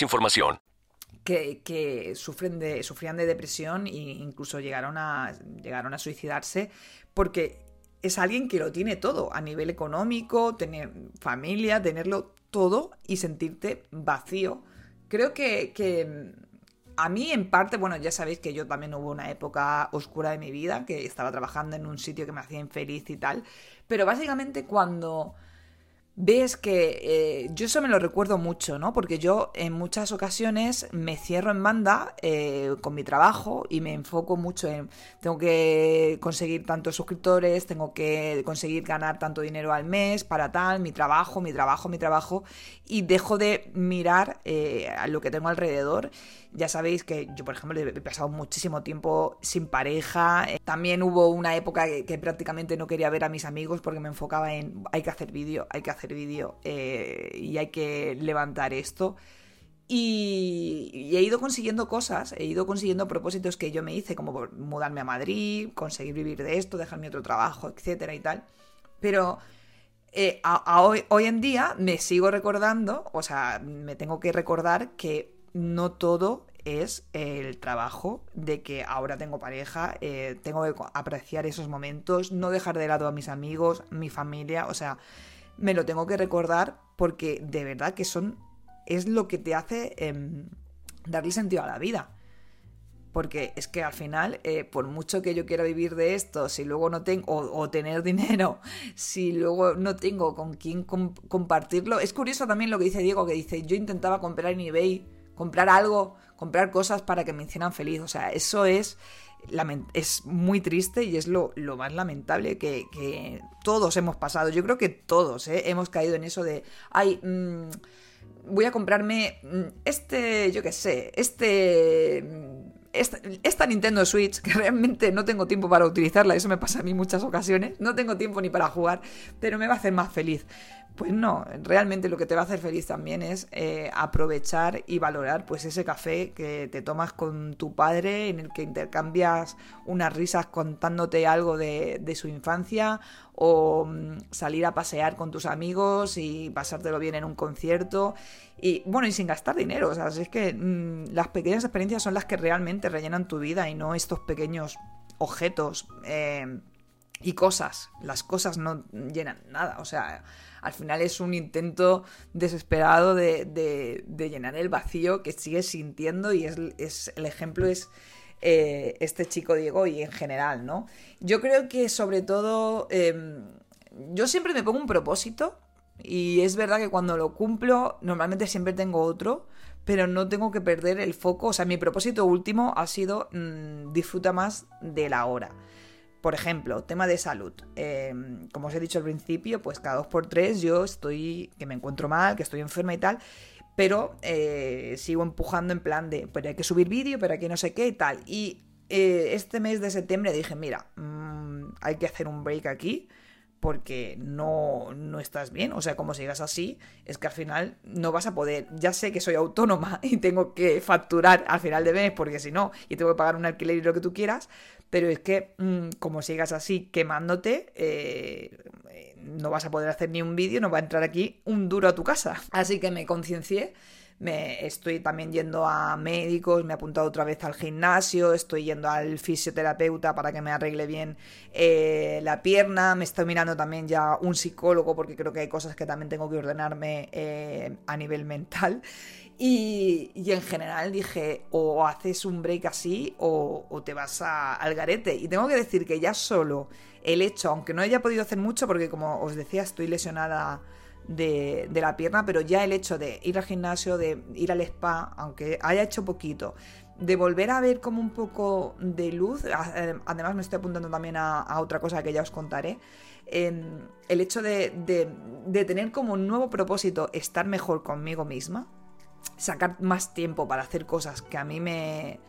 información que, sufren de, sufrían de depresión e incluso llegaron a, llegaron a suicidarse porque es alguien que lo tiene todo, a nivel económico, tener familia, tenerlo todo y sentirte vacío. Creo que, a mí en parte, bueno, ya sabéis que yo también hubo una época oscura de mi vida, que estaba trabajando en un sitio que me hacía infeliz y tal, pero básicamente cuando ves que eh, yo eso me lo recuerdo mucho, ¿no? Porque yo en muchas ocasiones me cierro en banda eh, con mi trabajo y me enfoco mucho en tengo que conseguir tantos suscriptores, tengo que conseguir ganar tanto dinero al mes para tal, mi trabajo, mi trabajo, mi trabajo y dejo de mirar eh, a lo que tengo alrededor. Ya sabéis que yo, por ejemplo, he pasado muchísimo tiempo sin pareja. También hubo una época que, prácticamente no quería ver a mis amigos porque me enfocaba en hay que hacer vídeo, hay que hacer vídeo eh, y hay que levantar esto. Y, he ido consiguiendo cosas, he ido consiguiendo propósitos que yo me hice, como mudarme a Madrid, conseguir vivir de esto, dejar mi otro trabajo, etcétera y tal. Pero eh, hoy, hoy en día me sigo recordando, o sea, me tengo que recordar que no todo es el trabajo de que ahora tengo pareja, eh, tengo que apreciar esos momentos, no dejar de lado a mis amigos, mi familia, o sea, me lo tengo que recordar porque de verdad que son es lo que te hace eh, darle sentido a la vida. Porque es que al final, eh, por mucho que yo quiera vivir de esto, si luego no tengo, o, tener dinero, si luego no tengo con quién com compartirlo. Es curioso también lo que dice Diego, que dice, yo intentaba comprar en eBay, comprar algo, comprar cosas para que me hicieran feliz. O sea, eso es, es muy triste y es lo, lo más lamentable que, que, todos hemos pasado. Yo creo que todos ¿eh? hemos caído en eso de, ay, mmm, voy a comprarme este, yo qué sé, este esta, esta, Nintendo Switch, que realmente no tengo tiempo para utilizarla, eso me pasa a mí muchas ocasiones, no tengo tiempo ni para jugar, pero me va a hacer más feliz. Pues no, realmente lo que te va a hacer feliz también es eh, aprovechar y valorar pues ese café que te tomas con tu padre, en el que intercambias unas risas contándote algo de, su infancia, o um, salir a pasear con tus amigos y pasártelo bien en un concierto. Y bueno, y sin gastar dinero. O sea, es que mmm, las pequeñas experiencias son las que realmente rellenan tu vida y no estos pequeños objetos eh, y cosas. Las cosas no llenan nada. O sea, al final es un intento desesperado de, llenar el vacío que sigues sintiendo y es, el ejemplo es eh, este chico Diego y en general, ¿no? Yo creo que sobre todo, eh, yo siempre me pongo un propósito y es verdad que cuando lo cumplo, normalmente siempre tengo otro, pero no tengo que perder el foco, o sea, mi propósito último ha sido mmm, disfruta más de la hora. Por ejemplo, tema de salud. Eh, como os he dicho al principio, pues cada dos por tres yo estoy, que me encuentro mal, que estoy enferma y tal, pero eh, sigo empujando en plan de, pero hay que subir vídeo, pero hay que no sé qué y tal. Y eh, este mes de septiembre dije, mira, mmm, hay que hacer un break aquí porque no, no estás bien. O sea, como sigas así, es que al final no vas a poder. Ya sé que soy autónoma y tengo que facturar al final de mes, porque si no, y tengo que pagar un alquiler y lo que tú quieras, pero es que mmm, como sigas así quemándote, eh, no vas a poder hacer ni un vídeo, no va a entrar aquí un duro a tu casa. Así que me conciencié. Me estoy también yendo a médicos, me he apuntado otra vez al gimnasio, estoy yendo al fisioterapeuta para que me arregle bien eh, la pierna, me estoy mirando también ya un psicólogo porque creo que hay cosas que también tengo que ordenarme eh, a nivel mental. Y, y, en general dije, o haces un break así o, te vas al garete. Y tengo que decir que ya solo el hecho, aunque no haya podido hacer mucho porque como os decía estoy lesionada de, la pierna, pero ya el hecho de ir al gimnasio, de ir al spa, aunque haya hecho poquito, de volver a ver como un poco de luz, además me estoy apuntando también a, otra cosa que ya os contaré, eh, el hecho de, de tener como un nuevo propósito, estar mejor conmigo misma, sacar más tiempo para hacer cosas que a mí me...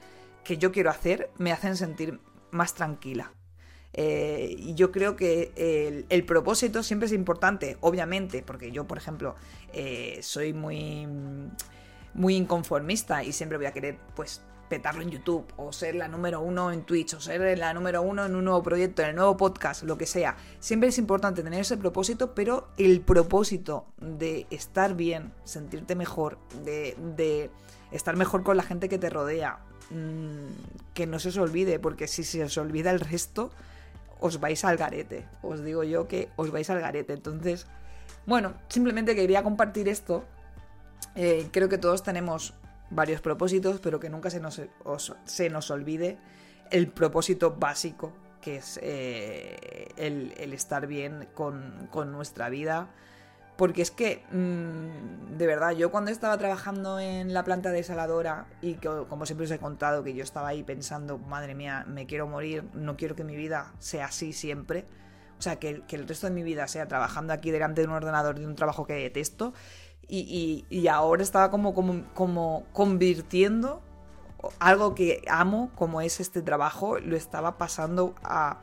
que yo quiero hacer, me hacen sentir más tranquila. Eh, y yo creo que el, propósito siempre es importante, obviamente, porque yo, por ejemplo, eh, soy muy, muy inconformista y siempre voy a querer, pues, petarlo en YouTube, o ser la número uno en Twitch, o ser la número uno en un nuevo proyecto, en el nuevo podcast, lo que sea. Siempre es importante tener ese propósito, pero el propósito de estar bien, sentirte mejor, de, de estar mejor con la gente que te rodea, mmm, que no se os olvide, porque si se os olvida el resto, os vais al garete. Os digo yo que os vais al garete. Entonces, bueno, simplemente quería compartir esto. Eh, creo que todos tenemos varios propósitos, pero que nunca se nos, os- se nos olvide el propósito básico, que es eh, el, el estar bien con, con nuestra vida. Porque es que, mm, de verdad, yo cuando estaba trabajando en la planta desaladora y como siempre os he contado, que yo estaba ahí pensando, madre mía, me quiero morir, no quiero que mi vida sea así siempre. O sea, que, el- resto de mi vida sea trabajando aquí delante de un ordenador de un trabajo que detesto. Y ahora estaba como, como, como convirtiendo algo que amo, como es este trabajo, lo estaba pasando a.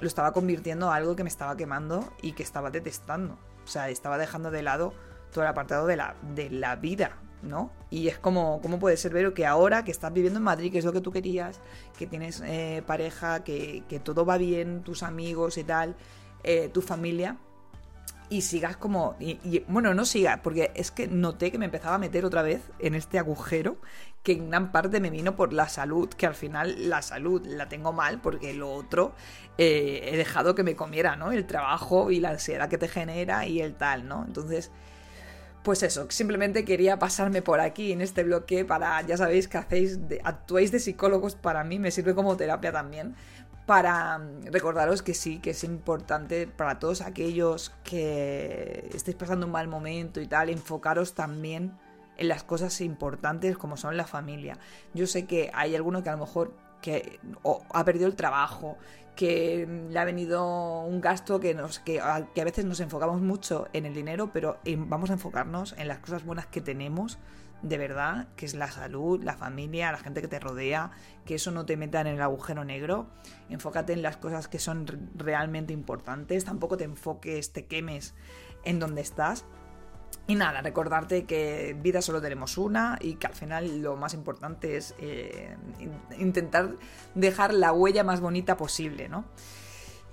Lo estaba convirtiendo a algo que me estaba quemando y que estaba detestando. O sea, estaba dejando de lado todo el apartado de la, de la vida, ¿no? Y es como, ¿cómo puede ser, Vero, que ahora que estás viviendo en Madrid, que es lo que tú querías, que tienes eh, pareja, que, que todo va bien, tus amigos y tal, eh, tu familia, y sigas como. Bueno, no sigas, porque es que noté que me empezaba a meter otra vez en este agujero que en gran parte me vino por la salud, que al final la salud la tengo mal porque lo otro eh, he dejado que me comiera, ¿no? El trabajo y la ansiedad que te genera y el tal, ¿no? Entonces. Pues eso, simplemente quería pasarme por aquí en este bloque para, ya sabéis que hacéis, de- actuáis de psicólogos para mí, me sirve como terapia también, para mm, recordaros que sí, que es importante para todos aquellos que estéis pasando un mal momento y tal, enfocaros también en las cosas importantes como son la familia. Yo sé que hay alguno que a lo mejor que ha perdido el trabajo, que le ha venido un gasto que nos que a, veces nos enfocamos mucho en el dinero, pero vamos a enfocarnos en las cosas buenas que tenemos de verdad, que es la salud, la familia, la gente que te rodea, que eso no te meta en el agujero negro. Enfócate en las cosas que son re- realmente importantes, tampoco te enfoques, te quemes en donde estás. Y nada, recordarte que vida solo tenemos una y que al final lo más importante es eh, in- intentar dejar la huella más bonita posible, ¿no?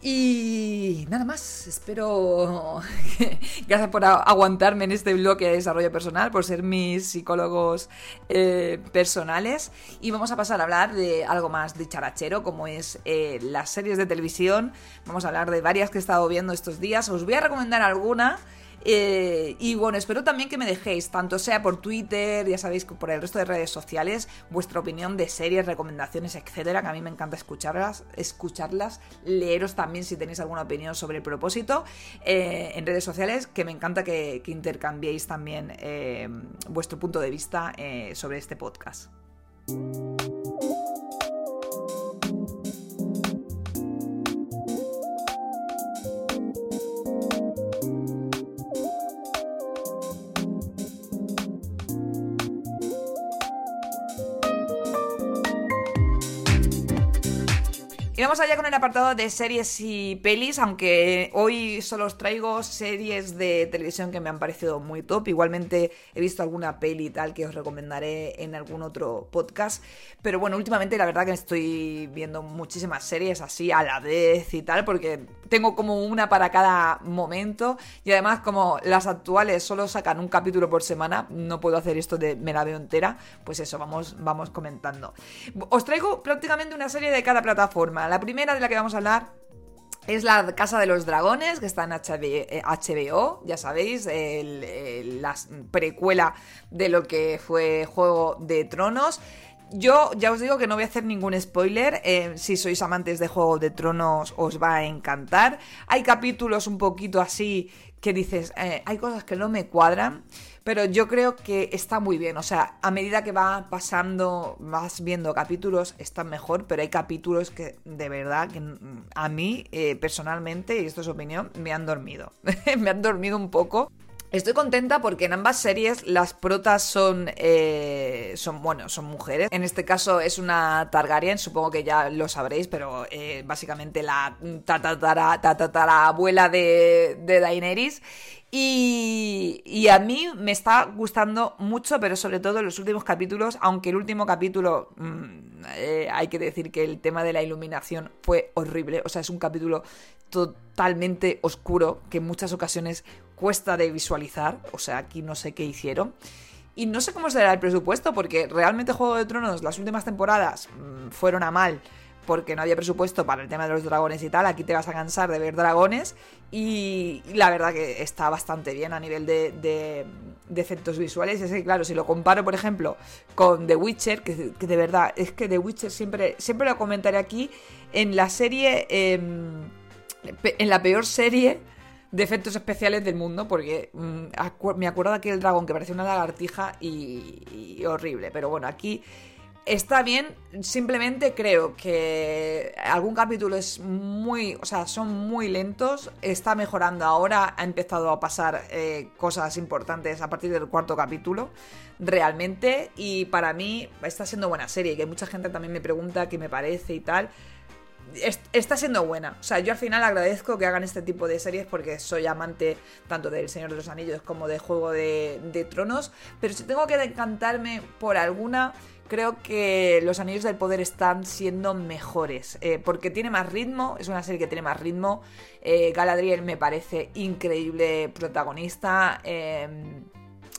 Y nada más, espero. Gracias por aguantarme en este bloque de desarrollo personal, por ser mis psicólogos eh, personales. Y vamos a pasar a hablar de algo más de charachero, como es eh, las series de televisión. Vamos a hablar de varias que he estado viendo estos días. Os voy a recomendar alguna. Eh, y bueno, espero también que me dejéis, tanto sea por Twitter, ya sabéis, por el resto de redes sociales, vuestra opinión de series, recomendaciones, etcétera, que a mí me encanta escucharlas, escucharlas, leeros también si tenéis alguna opinión sobre el propósito eh, en redes sociales, que me encanta que, que intercambiéis también eh, vuestro punto de vista sobre este podcast. Vamos allá con el apartado de series y pelis, aunque hoy solo os traigo series de televisión que me han parecido muy top. Igualmente he visto alguna peli y tal que os recomendaré en algún otro podcast. Pero bueno, últimamente la verdad que estoy viendo muchísimas series así a la vez y tal, porque tengo como una para cada momento. Y además, como las actuales solo sacan un capítulo por semana, no puedo hacer esto de me la veo entera. Pues eso, vamos, vamos comentando. Os traigo prácticamente una serie de cada plataforma. La primera de la que vamos a hablar es la Casa de los Dragones, que está en HB eh, HBO, ya sabéis, la precuela de lo que fue Juego de Tronos. Yo ya os digo que no voy a hacer ningún spoiler. eh, si sois amantes de Juego de Tronos, os va a encantar. Hay capítulos un poquito así que dices, eh, hay cosas que no me cuadran, pero yo creo que está muy bien. O sea, a medida que va pasando, vas viendo capítulos, están mejor, pero hay capítulos que de verdad que mm, a mí, eh, personalmente, y esto es opinión, me han dormido. me han dormido un poco. Estoy contenta porque en ambas series las protas son, eh, son, bueno, son mujeres. En este caso es una Targaryen, supongo que ya lo sabréis, pero eh, básicamente la tatatara, abuela de, de Daenerys. Y, y a mí me está gustando mucho, pero sobre todo en los últimos capítulos, aunque el último capítulo, mm, eh, hay que decir que el tema de la iluminación fue horrible. O sea, es un capítulo totalmente oscuro que en muchas ocasiones cuesta de visualizar. O sea, aquí no sé qué hicieron. Y no sé cómo será el presupuesto, porque realmente Juego de Tronos, las últimas temporadas mm, fueron a mal porque no había presupuesto para el tema de los dragones y tal. Aquí te vas a cansar de ver dragones. Y la verdad que está bastante bien a nivel de, de- efectos visuales. Es que, claro, si lo comparo, por ejemplo, con The Witcher, que, de verdad es que The Witcher siempre, siempre lo comentaré aquí, en la serie, pe- en la peor serie de efectos especiales del mundo, porque mm, me acuerdo de aquel dragón que parecía una lagartija y, y horrible. Pero bueno, aquí está bien, simplemente creo que algún capítulo es muy, o sea, son muy lentos, está mejorando ahora, ha empezado a pasar eh, cosas importantes a partir del cuarto capítulo, realmente, y para mí está siendo buena serie, que mucha gente también me pregunta qué me parece y tal. Es- Está siendo buena. O sea, yo al final agradezco que hagan este tipo de series porque soy amante tanto del Señor de los Anillos como de Juego de, de Tronos. Pero si tengo que decantarme por alguna, creo que Los Anillos del Poder están siendo mejores. eh, porque tiene más ritmo, es una serie que tiene más ritmo. Eh, Galadriel me parece increíble protagonista. eh,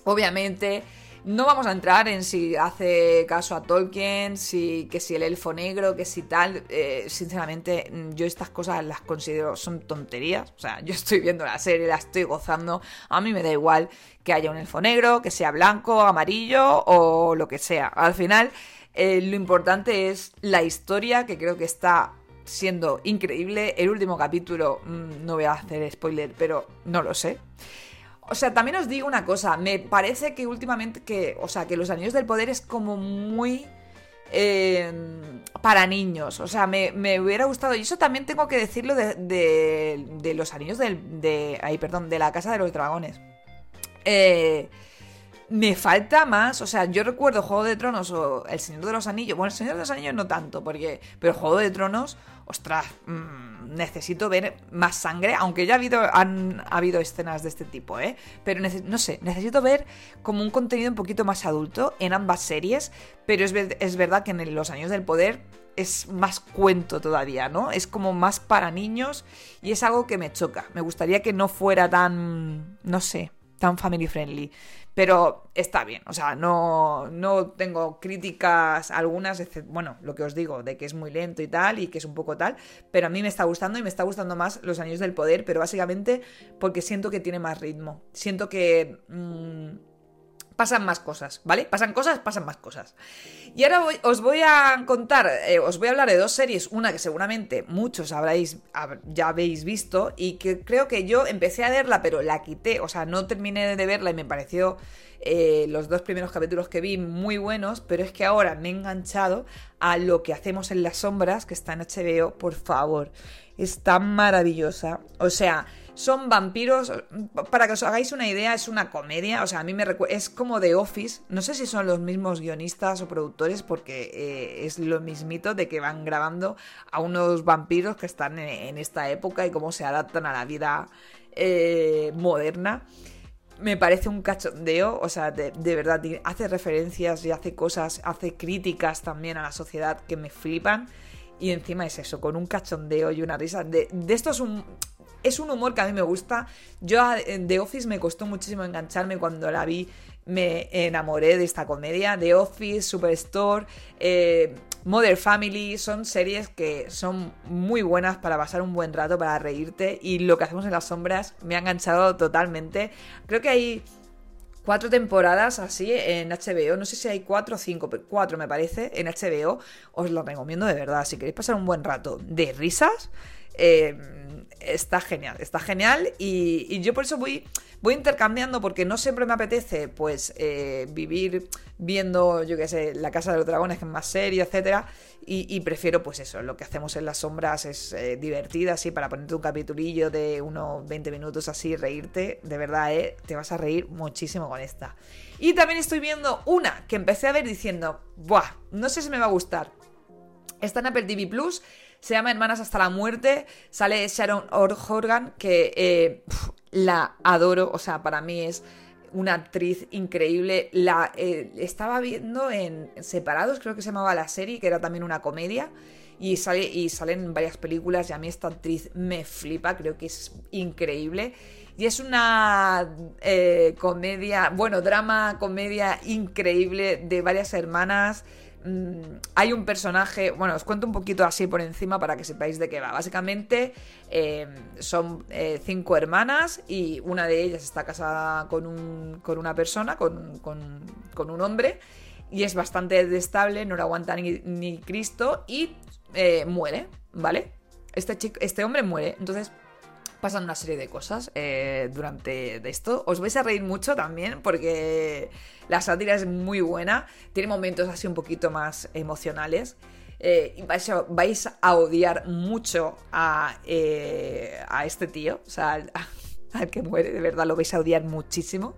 obviamente. No vamos a entrar en si hace caso a Tolkien, si que si el elfo negro, que si tal. eh, sinceramente, yo estas cosas las considero son tonterías. O sea, yo estoy viendo la serie, la estoy gozando. A mí me da igual que haya un elfo negro, que sea blanco, amarillo o lo que sea. Al final, eh, lo importante es la historia, que creo que está siendo increíble. El último capítulo, mm, no voy a hacer spoiler, pero no lo sé. O sea, también os digo una cosa, me parece que últimamente que, o sea, que los Anillos del Poder es como muy eh, para niños. O sea, me, hubiera gustado, y eso también tengo que decirlo de, de- de los Anillos del, de, ay, perdón, de la Casa de los Dragones. Eh, me falta más, o sea, yo recuerdo Juego de Tronos o El Señor de los Anillos. Bueno, El Señor de los Anillos no tanto, porque. Pero Juego de Tronos, ostras, mm, necesito ver más sangre, aunque ya ha habido, han ha habido escenas de este tipo, ¿eh? Pero no sé, necesito ver como un contenido un poquito más adulto en ambas series, pero es, es verdad que en Los Años del Poder es más cuento todavía, ¿no? Es como más para niños y es algo que me choca. Me gustaría que no fuera tan, no sé, tan family friendly. Pero está bien, o sea, no, no tengo críticas algunas, bueno, lo que os digo, de que es muy lento y tal, y que es un poco tal, pero a mí me está gustando y me está gustando más Los Años del Poder, pero básicamente porque siento que tiene más ritmo. Siento que... mm, pasan más cosas, ¿vale? Pasan cosas, pasan más cosas. Y ahora os voy a contar, eh, os voy a hablar de dos series, una que seguramente muchos habréis, hab- ya habéis visto y que creo que yo empecé a verla pero la quité, o sea, no terminé de verla y me pareció eh, los dos primeros capítulos que vi muy buenos, pero es que ahora me he enganchado a lo que hacemos en las sombras, que está en HBO, por favor. Está maravillosa. O sea, son vampiros. Para que os hagáis una idea, es una comedia. O sea, a mí me recuerda. Es como The Office. No sé si son los mismos guionistas o productores, porque eh, es lo mismito de que van grabando a unos vampiros que están en, esta época y cómo se adaptan a la vida eh, moderna me parece un cachondeo, o sea, de, de verdad, hace referencias y hace cosas, hace críticas también a la sociedad que me flipan. Y encima es eso, con un cachondeo y una risa. De, esto es un, es un humor que a mí me gusta. Yo a The Office me costó muchísimo engancharme cuando la vi. Me enamoré de esta comedia. The Office, Superstore, eh, Mother Family. Son series que son muy buenas para pasar un buen rato, para reírte. Y lo que hacemos en las sombras me ha enganchado totalmente. Creo que hay cuatro temporadas así en HBO. No sé si hay cuatro o cinco, pero cuatro me parece en HBO. Os lo recomiendo de verdad. Si queréis pasar un buen rato de risas, eh, está genial, está genial. Y, yo por eso voy, voy intercambiando porque no siempre me apetece pues eh, vivir viendo, yo qué sé, La Casa de los Dragones, que es más serio, etcétera. Y, y prefiero, pues eso, lo que hacemos en las sombras es eh, divertida, así, para ponerte un capitulillo de unos 20 minutos así, reírte. De verdad, eh, te vas a reír muchísimo con esta. Y también estoy viendo una que empecé a ver diciendo, ¡buah! No sé si me va a gustar. Está en Apple TV Plus, se llama Hermanas hasta la muerte, sale Sharon Horgan, que eh, la adoro, o sea, para mí es una actriz increíble. La eh, estaba viendo en Separados, creo que se llamaba la serie, que era también una comedia. Y sale, y salen varias películas y a mí esta actriz me flipa, creo que es increíble. Y es una eh, comedia, bueno, drama, comedia increíble de varias hermanas mm, hay un personaje, bueno, os cuento un poquito así por encima para que sepáis de qué va. Básicamente eh, son eh, cinco hermanas y una de ellas está casada con, un, con una persona, con, con, un hombre, y es bastante destable, no lo aguanta ni, ni Cristo y eh, muere, ¿vale? Este, chico, este hombre muere, entonces pasan una serie de cosas eh, durante esto. Os vais a reír mucho también porque la sátira es muy buena, tiene momentos así un poquito más emocionales. Eh, y vais, a, odiar mucho a, eh, a este tío, o sea, al que muere, de verdad lo vais a odiar muchísimo.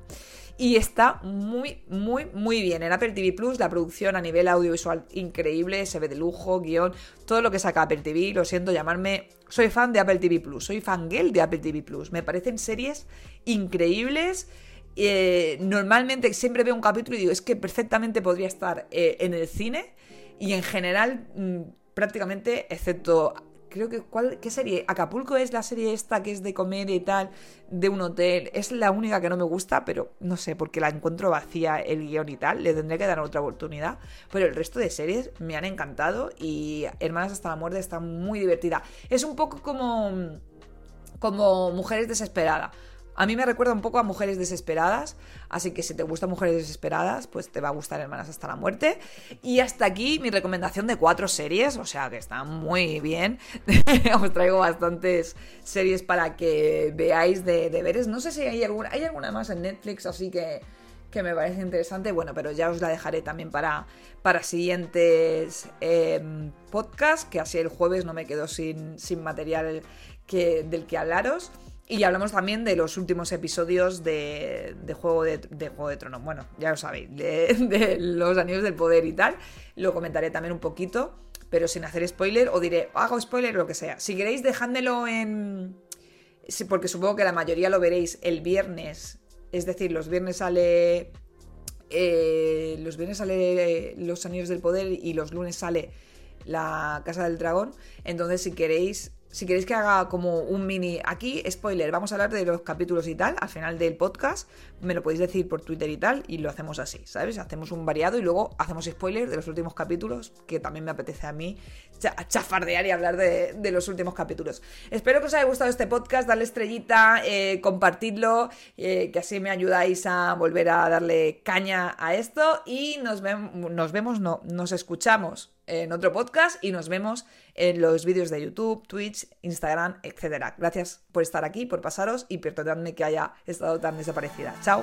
Y está muy, muy, muy bien. En Apple TV Plus, la producción a nivel audiovisual increíble, se ve de lujo, guion, todo lo que saca Apple TV. Lo siento llamarme. Soy fan de Apple TV Plus, soy fangirl de Apple TV Plus. Me parecen series increíbles. Eh, normalmente siempre veo un capítulo y digo, es que perfectamente podría estar eh, en el cine. Y en general, mm, prácticamente, excepto creo que ¿cuál, ¿qué serie? Acapulco es la serie esta que es de comedia y tal, de un hotel. Es la única que no me gusta, pero no sé, porque la encuentro vacía el guion y tal. Le tendré que dar otra oportunidad. Pero el resto de series me han encantado y Hermanas hasta la muerte está muy divertida. Es un poco como como Mujeres Desesperadas. A mí me recuerda un poco a Mujeres Desesperadas, así que si te gustan Mujeres Desesperadas, pues te va a gustar Hermanas hasta la muerte. Y hasta aquí mi recomendación de cuatro series, o sea que está muy bien. Os traigo bastantes series para que veáis de deberes. No sé si hay alguna, hay alguna más en Netflix, así que, que me parece interesante. Bueno, pero ya os la dejaré también para, para siguientes eh, podcasts, que así el jueves no me quedo sin, sin material que, del que hablaros. Y hablamos también de los últimos episodios de, de Juego, de, Juego de Tronos. Bueno, ya lo sabéis, de, los Anillos del Poder y tal. Lo comentaré también un poquito, pero sin hacer spoiler. O diré, hago spoiler lo que sea. Si queréis, dejádmelo en. Porque supongo que la mayoría lo veréis el viernes. Es decir, los viernes sale. Eh, los viernes sale Los Anillos del Poder y los lunes sale La Casa del Dragón. Entonces, si queréis si queréis que haga como un mini aquí, spoiler, vamos a hablar de los capítulos y tal, al final del podcast, me lo podéis decir por Twitter y tal, y lo hacemos así, ¿sabes? Hacemos un variado y luego hacemos spoiler de los últimos capítulos, que también me apetece a mí chafardear y hablar de, los últimos capítulos. Espero que os haya gustado este podcast, darle estrellita, eh, compartidlo, eh, que así me ayudáis a volver a darle caña a esto, y nos, nos vemos, no, nos escuchamos en otro podcast y nos vemos en los vídeos de YouTube, Twitch, Instagram, etc. Gracias por estar aquí, por pasaros y perdonadme que haya estado tan desaparecida. Chao.